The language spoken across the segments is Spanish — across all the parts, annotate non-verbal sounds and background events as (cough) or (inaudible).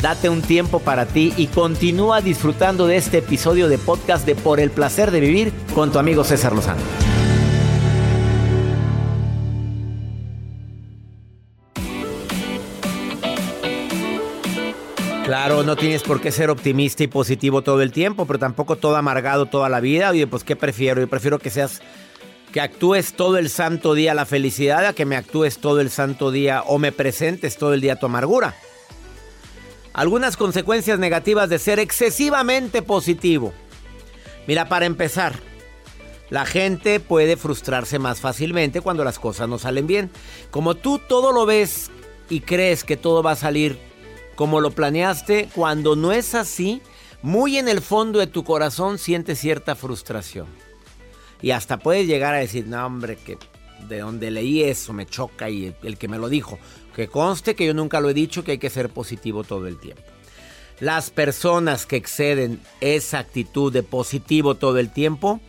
Date un tiempo para ti y continúa disfrutando de este episodio de podcast de Por el placer de vivir con tu amigo César Lozano. Claro, no tienes por qué ser optimista y positivo todo el tiempo, pero tampoco todo amargado toda la vida. Oye, pues ¿qué prefiero? Yo prefiero que seas que actúes todo el santo día la felicidad a que me actúes todo el santo día o me presentes todo el día tu amargura. Algunas consecuencias negativas de ser excesivamente positivo. Mira, para empezar, la gente puede frustrarse más fácilmente cuando las cosas no salen bien. Como tú todo lo ves y crees que todo va a salir como lo planeaste, cuando no es así, muy en el fondo de tu corazón sientes cierta frustración. Y hasta puedes llegar a decir, no hombre, que de donde leí eso me choca y el, el que me lo dijo. Que conste que yo nunca lo he dicho que hay que ser positivo todo el tiempo. Las personas que exceden esa actitud de positivo todo el tiempo,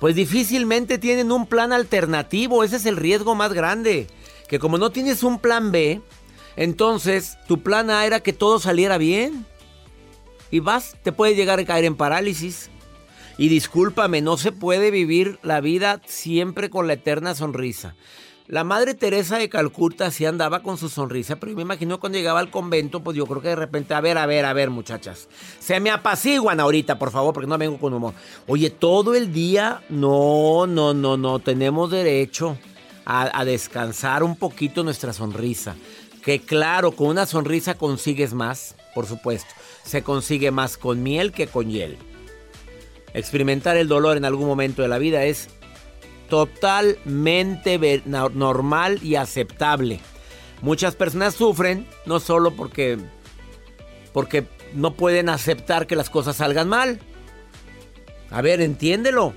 pues difícilmente tienen un plan alternativo. Ese es el riesgo más grande. Que como no tienes un plan B, entonces tu plan A era que todo saliera bien. Y vas, te puede llegar a caer en parálisis. Y discúlpame, no se puede vivir la vida siempre con la eterna sonrisa. La madre Teresa de Calcuta sí andaba con su sonrisa, pero yo me imagino cuando llegaba al convento, pues yo creo que de repente, a ver, a ver, a ver, muchachas, se me apaciguan ahorita, por favor, porque no vengo con humor. Oye, todo el día, no, no, no, no, tenemos derecho a, a descansar un poquito nuestra sonrisa. Que claro, con una sonrisa consigues más, por supuesto. Se consigue más con miel que con hiel. Experimentar el dolor en algún momento de la vida es totalmente normal y aceptable. Muchas personas sufren no solo porque porque no pueden aceptar que las cosas salgan mal. A ver, entiéndelo.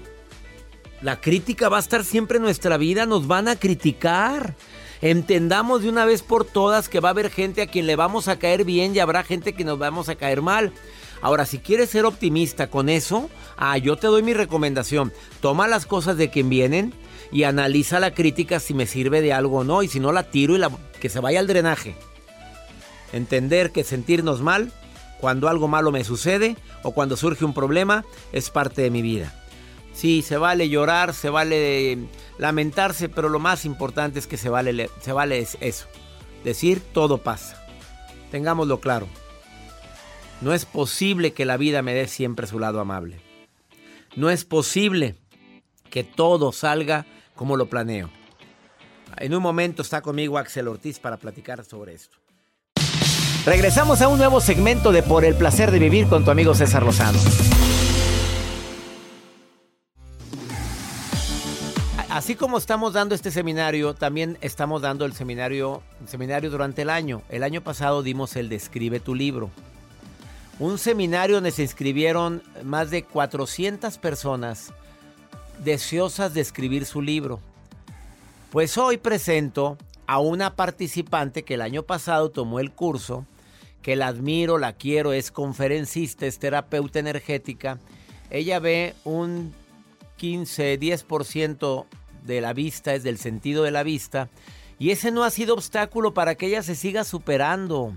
La crítica va a estar siempre en nuestra vida, nos van a criticar. Entendamos de una vez por todas que va a haber gente a quien le vamos a caer bien y habrá gente que nos vamos a caer mal. Ahora, si quieres ser optimista con eso, ah, yo te doy mi recomendación. Toma las cosas de quien vienen y analiza la crítica si me sirve de algo o no. Y si no, la tiro y la, que se vaya al drenaje. Entender que sentirnos mal cuando algo malo me sucede o cuando surge un problema es parte de mi vida. Sí, se vale llorar, se vale lamentarse, pero lo más importante es que se vale, se vale eso. Decir todo pasa. Tengámoslo claro. No es posible que la vida me dé siempre su lado amable. No es posible que todo salga como lo planeo. En un momento está conmigo Axel Ortiz para platicar sobre esto. Regresamos a un nuevo segmento de Por el placer de vivir con tu amigo César Lozano. Así como estamos dando este seminario, también estamos dando el seminario, el seminario durante el año. El año pasado dimos el Describe tu libro. Un seminario donde se inscribieron más de 400 personas deseosas de escribir su libro. Pues hoy presento a una participante que el año pasado tomó el curso, que la admiro, la quiero, es conferencista, es terapeuta energética. Ella ve un 15, 10% de la vista, es del sentido de la vista, y ese no ha sido obstáculo para que ella se siga superando.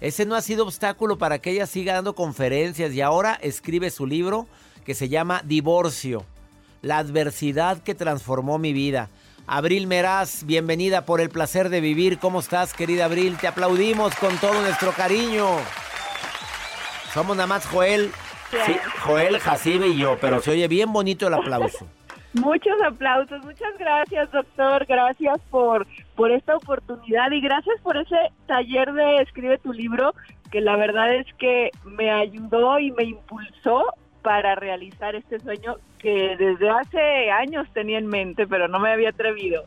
Ese no ha sido obstáculo para que ella siga dando conferencias y ahora escribe su libro que se llama Divorcio, la adversidad que transformó mi vida. Abril Meraz, bienvenida por el placer de vivir. ¿Cómo estás, querida Abril? Te aplaudimos con todo nuestro cariño. Somos nada más Joel, sí, Joel, Jacibe y yo, pero se oye bien bonito el aplauso. Muchos aplausos, muchas gracias doctor, gracias por, por esta oportunidad y gracias por ese taller de Escribe tu libro, que la verdad es que me ayudó y me impulsó para realizar este sueño que desde hace años tenía en mente, pero no me había atrevido.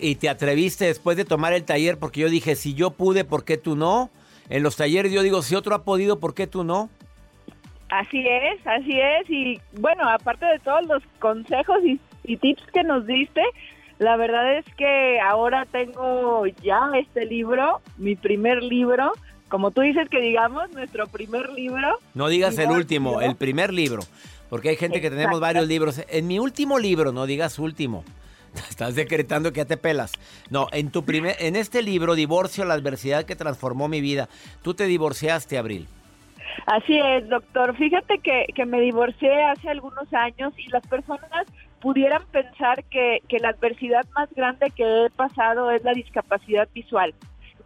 Y te atreviste después de tomar el taller porque yo dije, si yo pude, ¿por qué tú no? En los talleres yo digo, si otro ha podido, ¿por qué tú no? Así es, así es. Y bueno, aparte de todos los consejos y, tips que nos diste, la verdad es que ahora tengo ya este libro, mi primer libro. Como tú dices que digamos, nuestro primer libro. No digas el último, el primer libro. Porque hay gente que tenemos varios libros. En mi último libro, no digas último. (laughs) Estás decretando que ya te pelas. No, en tu primer, en este libro, Divorcio, la adversidad que transformó mi vida, tú te divorciaste, Abril. Así es, doctor. Fíjate que, que me divorcié hace algunos años y las personas pudieran pensar que, que la adversidad más grande que he pasado es la discapacidad visual.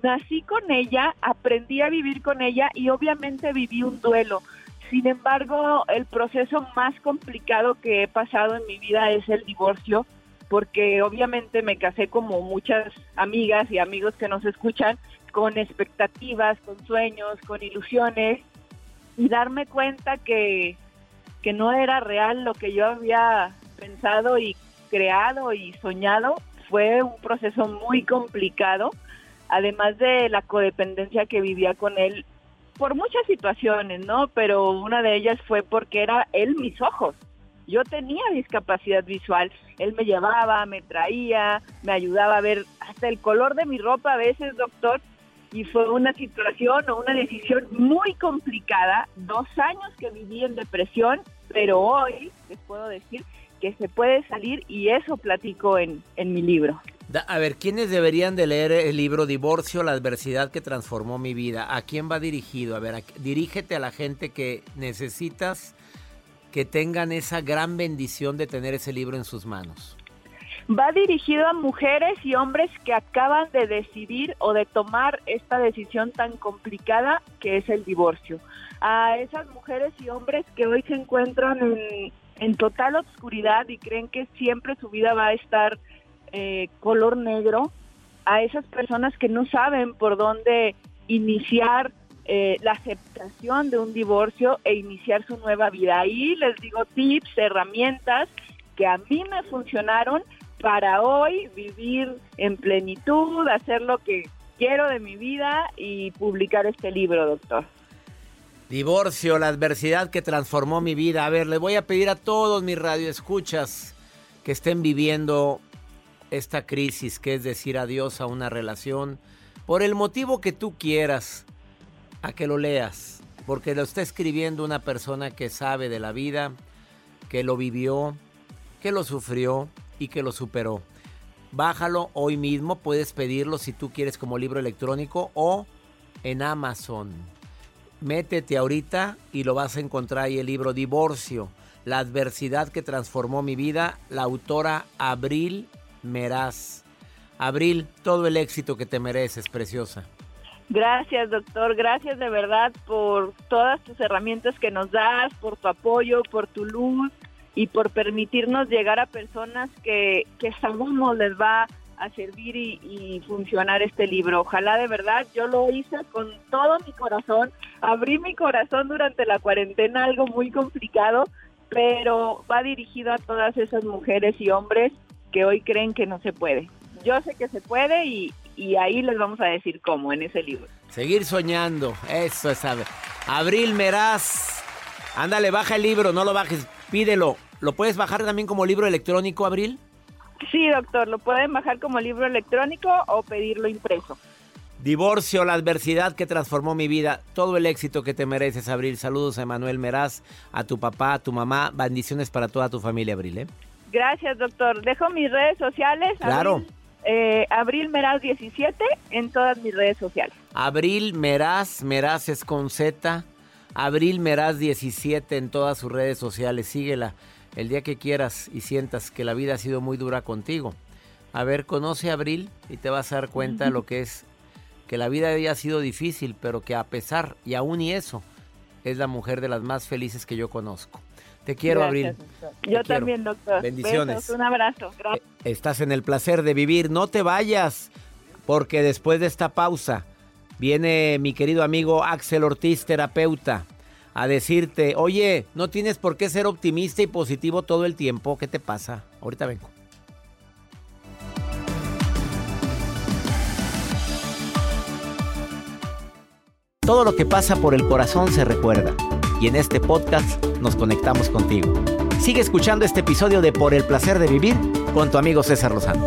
Nací con ella, aprendí a vivir con ella y obviamente viví un duelo. Sin embargo, el proceso más complicado que he pasado en mi vida es el divorcio, porque obviamente me casé como muchas amigas y amigos que nos escuchan, con expectativas, con sueños, con ilusiones, y darme cuenta que, que no era real lo que yo había pensado y creado y soñado fue un proceso muy complicado, además de la codependencia que vivía con él por muchas situaciones, ¿no? Pero una de ellas fue porque era él mis ojos. Yo tenía discapacidad visual, él me llevaba, me traía, me ayudaba a ver hasta el color de mi ropa a veces, doctor, y fue una situación o una decisión muy complicada, dos años que viví en depresión, pero hoy les puedo decir que se puede salir y eso platico en, en mi libro. A ver, ¿quiénes deberían de leer el libro Divorcio, la adversidad que transformó mi vida? ¿A quién va dirigido? A ver, dirígete a la gente que necesitas que tengan esa gran bendición de tener ese libro en sus manos. Va dirigido a mujeres y hombres que acaban de decidir o de tomar esta decisión tan complicada que es el divorcio. A esas mujeres y hombres que hoy se encuentran en, en total obscuridad y creen que siempre su vida va a estar eh, color negro a esas personas que no saben por dónde iniciar eh, la aceptación de un divorcio e iniciar su nueva vida. Ahí les digo tips, herramientas que a mí me funcionaron para hoy vivir en plenitud, hacer lo que quiero de mi vida y publicar este libro, doctor. Divorcio, la adversidad que transformó mi vida. A ver, le voy a pedir a todos mis radioescuchas que estén viviendo esta crisis que es decir adiós a una relación, por el motivo que tú quieras, a que lo leas, porque lo está escribiendo una persona que sabe de la vida, que lo vivió, que lo sufrió y que lo superó. Bájalo hoy mismo, puedes pedirlo si tú quieres como libro electrónico o en Amazon. Métete ahorita y lo vas a encontrar ahí el libro Divorcio, la adversidad que transformó mi vida, la autora Abril Meraz. Abril, todo el éxito que te mereces, preciosa. Gracias, doctor. Gracias de verdad por todas tus herramientas que nos das, por tu apoyo, por tu luz y por permitirnos llegar a personas que, que sabemos les va a servir y, y, funcionar este libro. Ojalá de verdad, yo lo hice con todo mi corazón, abrí mi corazón durante la cuarentena, algo muy complicado, pero va dirigido a todas esas mujeres y hombres que hoy creen que no se puede. Yo sé que se puede y, ahí les vamos a decir cómo en ese libro. Seguir soñando, eso es Abril Meraz. Ándale, baja el libro, no lo bajes, pídelo. ¿Lo puedes bajar también como libro electrónico, Abril? Sí, doctor, lo pueden bajar como libro electrónico o pedirlo impreso. Divorcio, la adversidad que transformó mi vida, todo el éxito que te mereces, Abril. Saludos a Emanuel Meraz, a tu papá, a tu mamá. Bendiciones para toda tu familia, Abril. ¿eh? Gracias, doctor. Dejo mis redes sociales. Claro. Abril, eh, Meraz 17 en todas mis redes sociales. Abril Meraz, Meraz es con Z. Abril Meraz 17 en todas sus redes sociales. Síguela el día que quieras y sientas que la vida ha sido muy dura contigo. A ver, conoce a Abril y te vas a dar cuenta de lo que es que la vida había sido difícil, pero que a pesar y aún y eso, es la mujer de las más felices que yo conozco. Te quiero, Abril. Yo también, doctor. Bendiciones. un abrazo. Gracias. Eh, estás en el placer de vivir. No te vayas, porque después de esta pausa viene mi querido amigo Axel Ortiz, terapeuta, a decirte, oye, no tienes por qué ser optimista y positivo todo el tiempo. ¿Qué te pasa? Ahorita vengo. Todo lo que pasa por el corazón se recuerda y en este podcast nos conectamos contigo. Sigue escuchando este episodio de Por el placer de vivir con tu amigo César Lozano.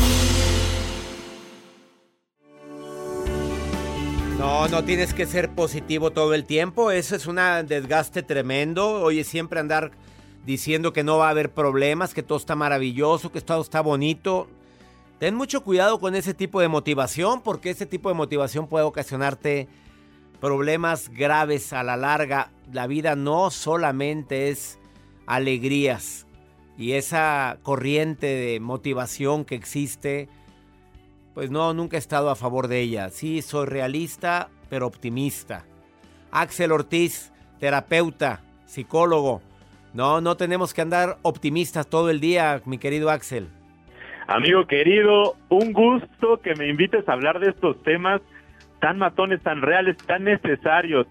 No, tienes que ser positivo todo el tiempo. Eso es un desgaste tremendo. Oye, siempre andar diciendo que no va a haber problemas, que todo está maravilloso, que todo está bonito. Ten mucho cuidado con ese tipo de motivación, porque ese tipo de motivación puede ocasionarte problemas graves a la larga. La vida no solamente es alegrías y esa corriente de motivación que existe pues no, nunca he estado a favor de ella. Sí, soy realista, pero optimista. Axel Ortiz, terapeuta, psicólogo. No, no tenemos que andar optimistas todo el día, mi querido Axel. Amigo querido, un gusto que me invites a hablar de estos temas tan matones, tan reales, tan necesarios.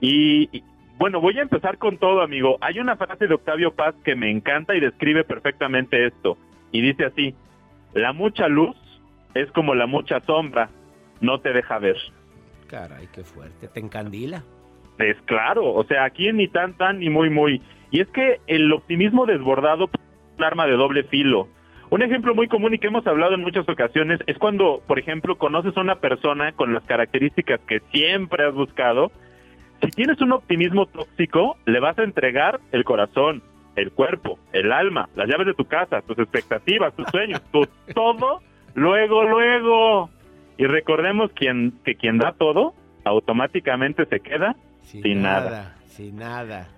Y, bueno, voy a empezar con todo, amigo. Hay una frase de Octavio Paz que me encanta y describe perfectamente esto. Y dice así, la mucha luz es como la mucha sombra, no te deja ver. Caray, qué fuerte, te encandila. Es claro, o sea, aquí ni tan tan ni muy muy. Y es que el optimismo desbordado es un arma de doble filo. Un ejemplo muy común y que hemos hablado en muchas ocasiones es cuando, por ejemplo, conoces a una persona con las características que siempre has buscado. Si tienes un optimismo tóxico, le vas a entregar el corazón, el cuerpo, el alma, las llaves de tu casa, tus expectativas, tus sueños, tu, (laughs) todo Luego, luego. Y recordemos quien, que quien da todo, automáticamente se queda sin, nada, Sin nada.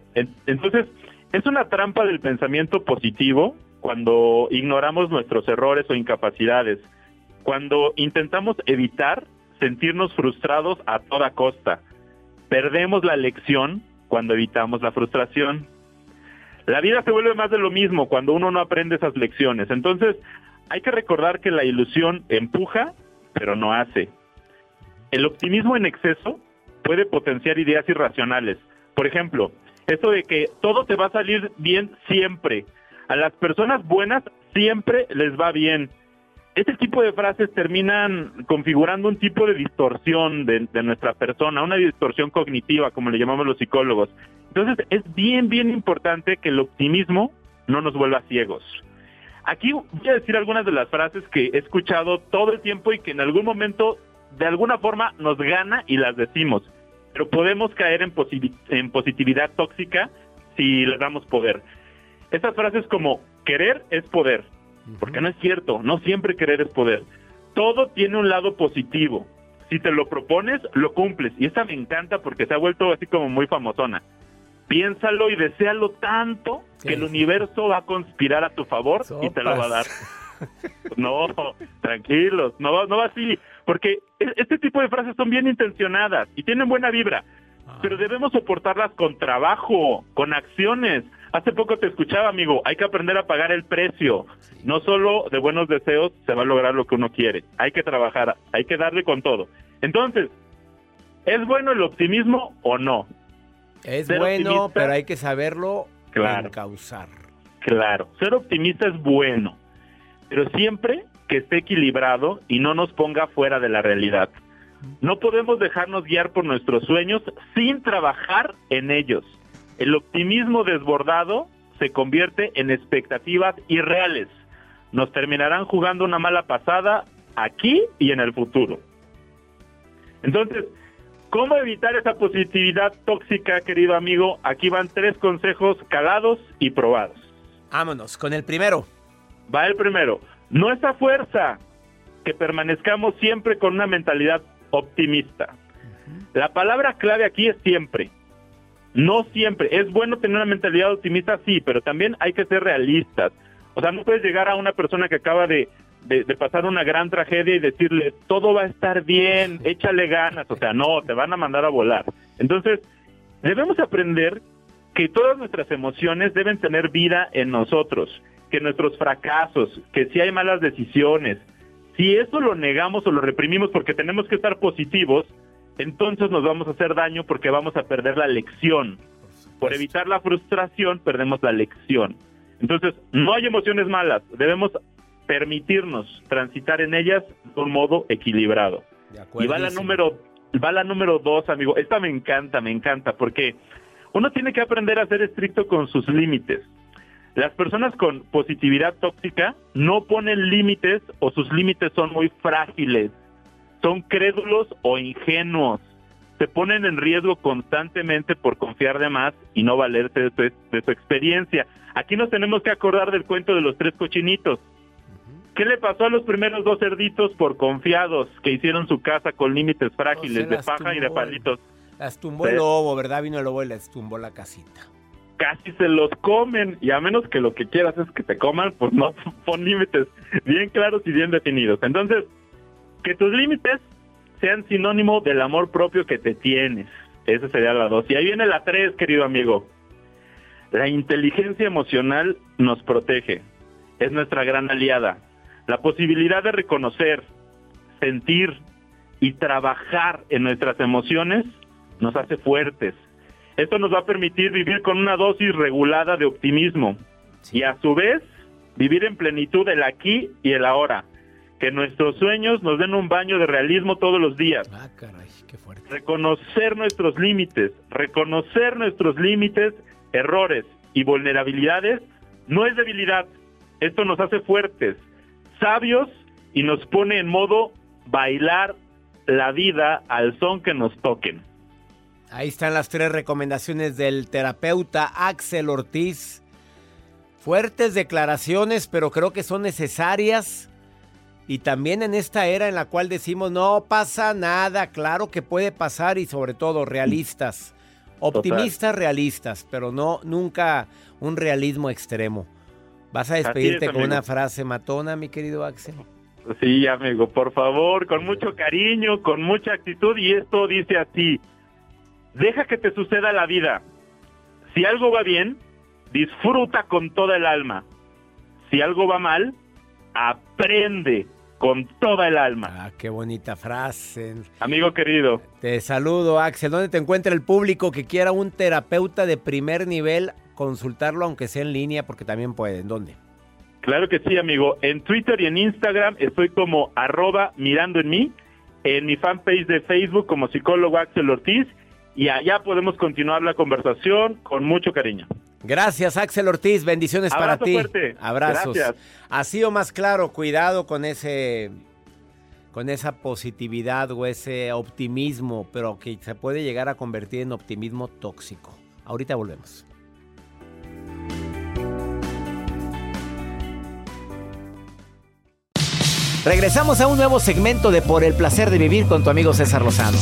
Entonces, es una trampa del pensamiento positivo cuando ignoramos nuestros errores o incapacidades, cuando intentamos evitar sentirnos frustrados a toda costa. Perdemos la lección cuando evitamos la frustración. La vida se vuelve más de lo mismo cuando uno no aprende esas lecciones. Entonces, hay que recordar que la ilusión empuja, pero no hace. El optimismo en exceso puede potenciar ideas irracionales. Por ejemplo, eso de que todo te va a salir bien siempre. A las personas buenas siempre les va bien. Este tipo de frases terminan configurando un tipo de distorsión de, de, nuestra persona, una distorsión cognitiva, como le llamamos los psicólogos. Entonces, es bien, bien importante que el optimismo no nos vuelva ciegos. Aquí voy a decir algunas de las frases que he escuchado todo el tiempo y que en algún momento de alguna forma nos gana y las decimos, pero podemos caer en, en positividad tóxica si le damos poder. Estas frases como querer es poder, porque no es cierto, no siempre querer es poder. Todo tiene un lado positivo. Si te lo propones, lo cumples. Y esta me encanta porque se ha vuelto así como muy famosona piénsalo y deséalo tanto que el universo va a conspirar a tu favor y te lo va a dar. (laughs) No, tranquilos, no, no va así, porque e, este tipo de frases son bien intencionadas y tienen buena vibra, ah. pero debemos soportarlas con trabajo, con acciones. Hace poco te escuchaba, amigo, hay que aprender a pagar el precio. No solo de buenos deseos se va a lograr lo que uno quiere, hay que trabajar, hay que darle con todo. Entonces, ¿es bueno el optimismo o no? Es bueno, pero hay que saberlo claro, causar. Claro, ser optimista es bueno, pero siempre que esté equilibrado y no nos ponga fuera de la realidad. No podemos dejarnos guiar por nuestros sueños sin trabajar en ellos. El optimismo desbordado se convierte en expectativas irreales. Nos terminarán jugando una mala pasada aquí y en el futuro. Entonces, ¿Cómo evitar esa positividad tóxica, querido amigo? Aquí van tres consejos calados y probados. Vámonos, con el primero. Va el primero. No es a fuerza que permanezcamos siempre con una mentalidad optimista. La palabra clave aquí es siempre. No siempre. Es bueno tener una mentalidad optimista, sí, pero también hay que ser realistas. O sea, no puedes llegar a una persona que acaba de de, pasar una gran tragedia y decirle, todo va a estar bien, échale ganas, o sea, no, te van a mandar a volar. Entonces, debemos aprender que todas nuestras emociones deben tener vida en nosotros, que nuestros fracasos, que si hay malas decisiones, si eso lo negamos o lo reprimimos porque tenemos que estar positivos, entonces nos vamos a hacer daño porque vamos a perder la lección. Por evitar la frustración, perdemos la lección. Entonces, no hay emociones malas, debemos permitirnos transitar en ellas de un modo equilibrado. Y va la número, va la número dos, amigo. Esta me encanta, me encanta, porque uno tiene que aprender a ser estricto con sus límites. Las personas con positividad tóxica no ponen límites o sus límites son muy frágiles, son crédulos o ingenuos. Se ponen en riesgo constantemente por confiar de más y no valerse de su, de su experiencia. Aquí nos tenemos que acordar del cuento de los tres cochinitos. ¿Qué le pasó a los primeros dos cerditos por confiados que hicieron su casa con límites frágiles de paja y de palitos? Las tumbó el lobo, ¿verdad? Vino el lobo y les tumbó la casita. Casi se los comen y a menos que lo que quieras es que te coman, pues no (laughs) pon límites bien claros y bien definidos. Entonces, que tus límites sean sinónimo del amor propio que te tienes. Esa sería la dos. Y ahí viene la tres, querido amigo. La inteligencia emocional nos protege. Es nuestra gran aliada. La posibilidad de reconocer, sentir y trabajar en nuestras emociones nos hace fuertes. Esto nos va a permitir vivir con una dosis regulada de optimismo y a su vez vivir en plenitud el aquí y el ahora. Que nuestros sueños nos den un baño de realismo todos los días Ah, caray, qué fuerte. reconocer nuestros límites, reconocer nuestros límites, errores y vulnerabilidades no es debilidad. Esto nos hace fuertes, sabios y nos pone en modo bailar la vida al son que nos toquen. Ahí están las tres recomendaciones del terapeuta Axel Ortiz. Fuertes declaraciones, pero creo que son necesarias. Y también en esta era en la cual decimos no pasa nada, claro que puede pasar y sobre todo realistas. Optimistas realistas, pero no nunca un realismo extremo. ¿Vas a despedirte es, con una frase matona, mi querido Axel? Sí, amigo, por favor, con mucho cariño, con mucha actitud y esto dice así, deja que te suceda la vida. Si algo va bien, disfruta con toda el alma. Si algo va mal, aprende con toda el alma. Ah, qué bonita frase. Amigo querido, Te saludo, Axel. ¿Dónde te encuentra el público que quiera un terapeuta de primer nivel? Consultarlo, aunque sea en línea, porque también pueden. ¿Dónde? claro que sí, amigo. En Twitter y en Instagram estoy como arroba mirando en mí, en mi fanpage de Facebook como psicólogo Axel Ortiz y allá podemos continuar la conversación con mucho cariño. Gracias, Axel Ortiz. Bendiciones para ti. fuerte. Abrazos. Gracias. Así o más claro, cuidado con ese con esa positividad o ese optimismo, pero que se puede llegar a convertir en optimismo tóxico. Ahorita volvemos. Regresamos a un nuevo segmento de Por el placer de vivir con tu amigo César Lozano.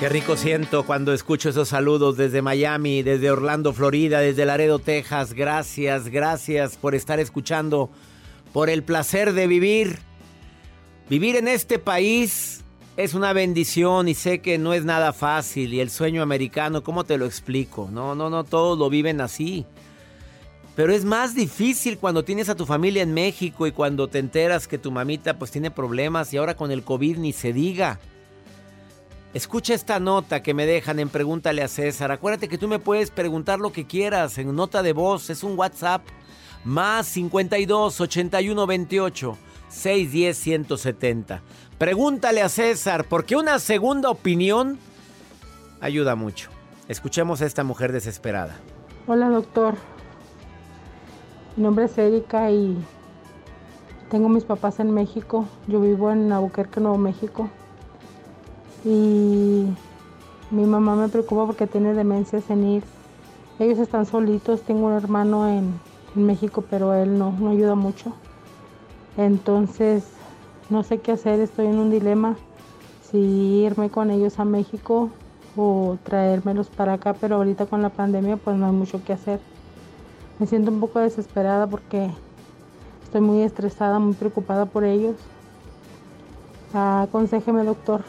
Qué rico siento cuando escucho esos saludos desde Miami, desde Orlando, Florida, desde Laredo, Texas. Gracias, gracias por estar escuchando, por el placer de vivir. Vivir en este país es una bendición y sé que no es nada fácil. Y el sueño americano, ¿cómo te lo explico? No, no, no, todos lo viven así. Pero es más difícil cuando tienes a tu familia en México y cuando te enteras que tu mamita pues tiene problemas y ahora con el COVID ni se diga. Escucha esta nota que me dejan en Pregúntale a César. Acuérdate que tú me puedes preguntar lo que quieras en nota de voz. Es un WhatsApp. Más 52 81 28 610 170. Pregúntale a César, porque una segunda opinión ayuda mucho. Escuchemos a esta mujer desesperada. Hola doctor, mi nombre es Erika y tengo mis papás en México. Yo vivo en Albuquerque, Nuevo México. Y mi mamá me preocupa porque tiene demencia senil. Ellos están solitos, tengo un hermano en, México, pero él no, no ayuda mucho. Entonces, no sé qué hacer, estoy en un dilema si irme con ellos a México o traérmelos para acá, pero ahorita con la pandemia pues no hay mucho que hacer. Me siento un poco desesperada porque estoy muy estresada, muy preocupada por ellos. Aconsejeme, doctor,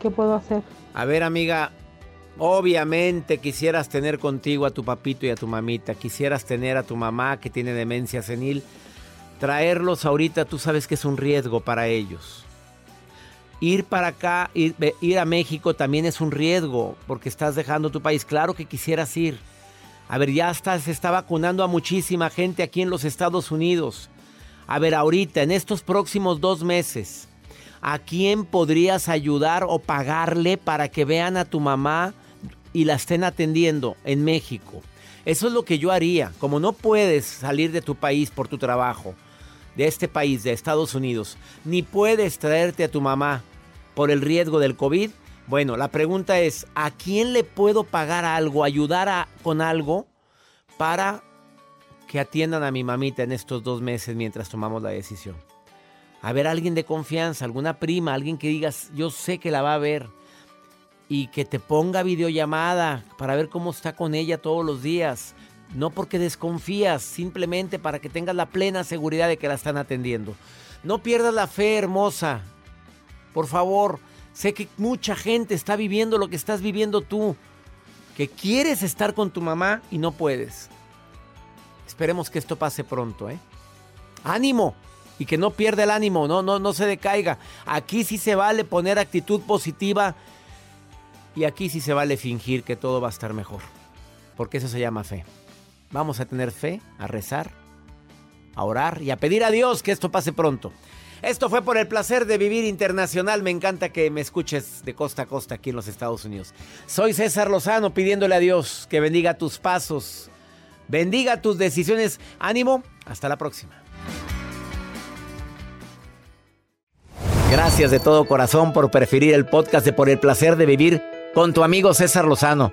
¿qué puedo hacer? A ver, amiga, obviamente quisieras tener contigo a tu papito y a tu mamita, quisieras tener a tu mamá que tiene demencia senil, traerlos ahorita tú sabes que es un riesgo para ellos. Ir para acá, ir, a México también es un riesgo porque estás dejando tu país. Claro que quisieras ir. A ver, ya está, se está vacunando a muchísima gente aquí en los Estados Unidos. A ver, ahorita, en estos próximos dos meses, ¿a quién podrías ayudar o pagarle para que vean a tu mamá y la estén atendiendo en México? Eso es lo que yo haría. Como no puedes salir de tu país por tu trabajo, de este país, de Estados Unidos, ni puedes traerte a tu mamá por el riesgo del COVID, bueno, la pregunta es, ¿a quién le puedo pagar algo, ayudar a, con algo para que atiendan a mi mamita en estos dos meses mientras tomamos la decisión? A ver, alguien de confianza, alguna prima, alguien que digas, yo sé que la va a ver y que te ponga videollamada para ver cómo está con ella todos los días. No porque desconfías, simplemente para que tengas la plena seguridad de que la están atendiendo. No pierdas la fe, hermosa. Por favor, sé que mucha gente está viviendo lo que estás viviendo tú. Que quieres estar con tu mamá y no puedes. Esperemos que esto pase pronto, ¿eh? ¡Ánimo! Y que no pierda el ánimo, no, no, no se decaiga. Aquí sí se vale poner actitud positiva y aquí sí se vale fingir que todo va a estar mejor. Porque eso se llama fe. Vamos a tener fe, a rezar, a orar y a pedir a Dios que esto pase pronto. Esto fue por el placer de vivir internacional. Me encanta que me escuches de costa a costa aquí en los Estados Unidos. Soy César Lozano pidiéndole a Dios que bendiga tus pasos, bendiga tus decisiones. Ánimo, hasta la próxima. Gracias de todo corazón por preferir el podcast de Por el placer de vivir con tu amigo César Lozano.